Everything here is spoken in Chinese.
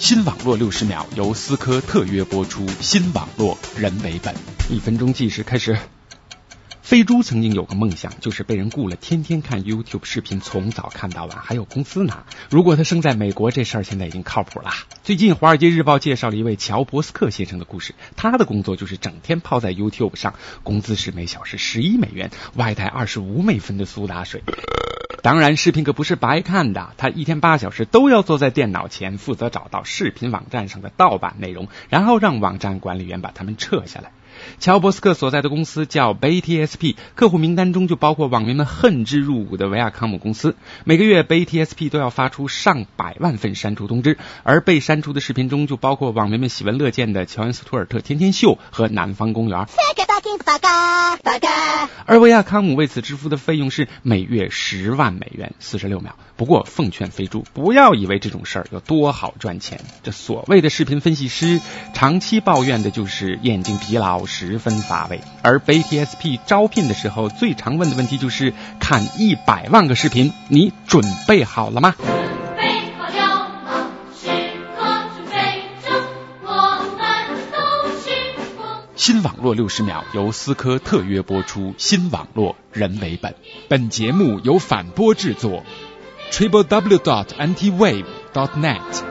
新网络六十秒由思科特约播出，新网络人为本。一分钟计时开始。飞猪曾经有个梦想，就是被人雇了，天天看 YouTube 视频，从早看到晚，还有工资拿。如果他生在美国，这事儿现在已经靠谱了。最近《华尔街日报》介绍了一位乔伯斯克先生的故事，他的工作就是整天泡在 YouTube 上，工资是每小时十一美元，外带二十五美分的苏打水。当然，视频可不是白看的，他一天八小时都要坐在电脑前，负责找到视频网站上的盗版内容，然后让网站管理员把它们撤下来。乔伯斯克所在的公司叫 BTSP，客户名单中就包括网民们恨之入骨的维亚康姆公司。每个月，BTSP 都要发出上百万份删除通知，而被删除的视频中就包括网民们喜闻乐见的乔恩斯图尔特天天秀和南方公园。而维亚康姆为此支付的费用是每月十万美元，四十六秒。不过，奉劝飞猪不要以为这种事儿有多好赚钱。这所谓的视频分析师，长期抱怨的就是眼睛疲劳，十分乏味。而 BTSP 招聘的时候，最常问的问题就是：看一百万个视频，你准备好了吗？新网络六十秒由思科特约播出，新网络人为本。本节目由反播制作。triple w dot antiwave dot net